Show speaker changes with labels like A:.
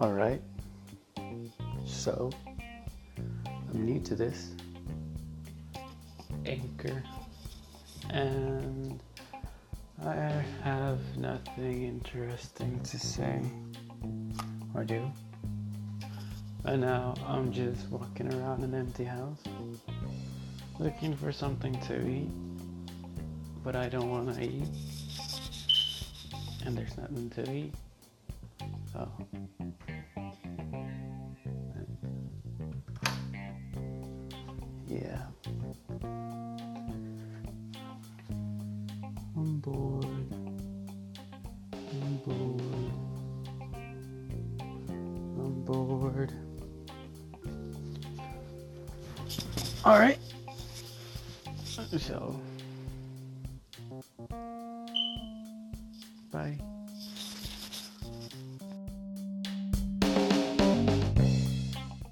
A: All right. So, I'm new to this anchor, and I have nothing interesting to say or do. And now I'm just walking around an empty house looking for something to eat, but I don't want to eat, and there's nothing to eat. So. Yeah. I'm bored. I'm bored. I'm bored. Alright. So. Bye.